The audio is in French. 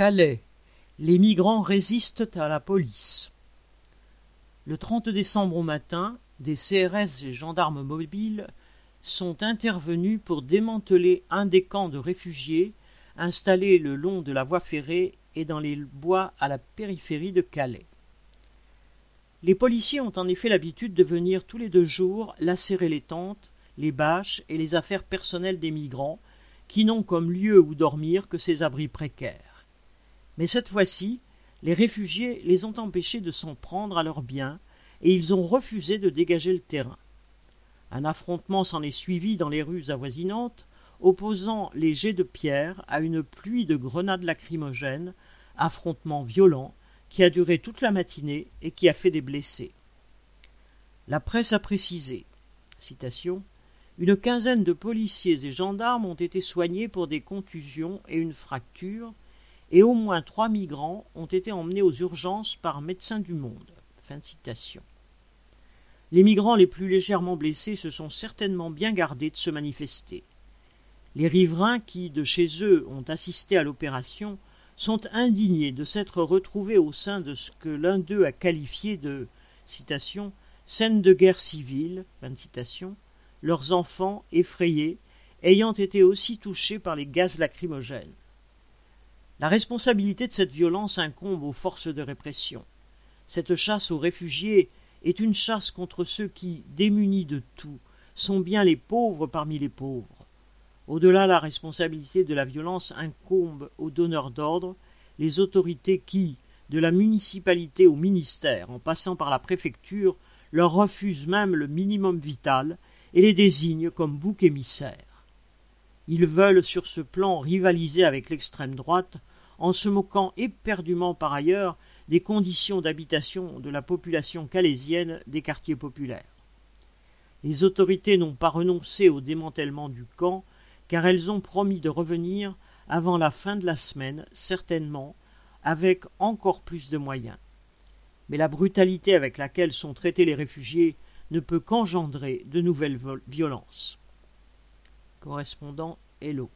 Calais. Les migrants résistent à la police. Le 30 décembre au matin, des CRS et gendarmes mobiles sont intervenus pour démanteler un des camps de réfugiés installés le long de la voie ferrée et dans les bois à la périphérie de Calais. Les policiers ont en effet l'habitude de venir tous les deux jours lacérer les tentes, les bâches et les affaires personnelles des migrants, qui n'ont comme lieu où dormir que ces abris précaires. Mais cette fois-ci, les réfugiés les ont empêchés de s'en prendre à leurs biens, et ils ont refusé de dégager le terrain. Un affrontement s'en est suivi dans les rues avoisinantes, opposant les jets de pierre à une pluie de grenades lacrymogènes, affrontement violent qui a duré toute la matinée et qui a fait des blessés. La presse a précisé Une quinzaine de policiers et gendarmes ont été soignés pour des contusions et une fracture, et au moins trois migrants ont été emmenés aux urgences par Médecins du Monde. Les migrants les plus légèrement blessés se sont certainement bien gardés de se manifester. Les riverains qui, de chez eux, ont assisté à l'opération, sont indignés de s'être retrouvés au sein de ce que l'un d'eux a qualifié de citation, scène de guerre civile, leurs enfants, effrayés, ayant été aussi touchés par les gaz lacrymogènes. La responsabilité de cette violence incombe aux forces de répression. Cette chasse aux réfugiés est une chasse contre ceux qui, démunis de tout, sont bien les pauvres parmi les pauvres. Au-delà, la responsabilité de la violence incombe aux donneurs d'ordre, les autorités qui, de la municipalité au ministère, en passant par la préfecture, leur refusent même le minimum vital et les désignent comme boucs émissaires. Ils veulent sur ce plan rivaliser avec l'extrême droite en se moquant éperdument par ailleurs des conditions d'habitation de la population calaisienne des quartiers populaires. Les autorités n'ont pas renoncé au démantèlement du camp, car elles ont promis de revenir avant la fin de la semaine, certainement, avec encore plus de moyens. Mais la brutalité avec laquelle sont traités les réfugiés ne peut qu'engendrer de nouvelles violences. Correspondant Hello.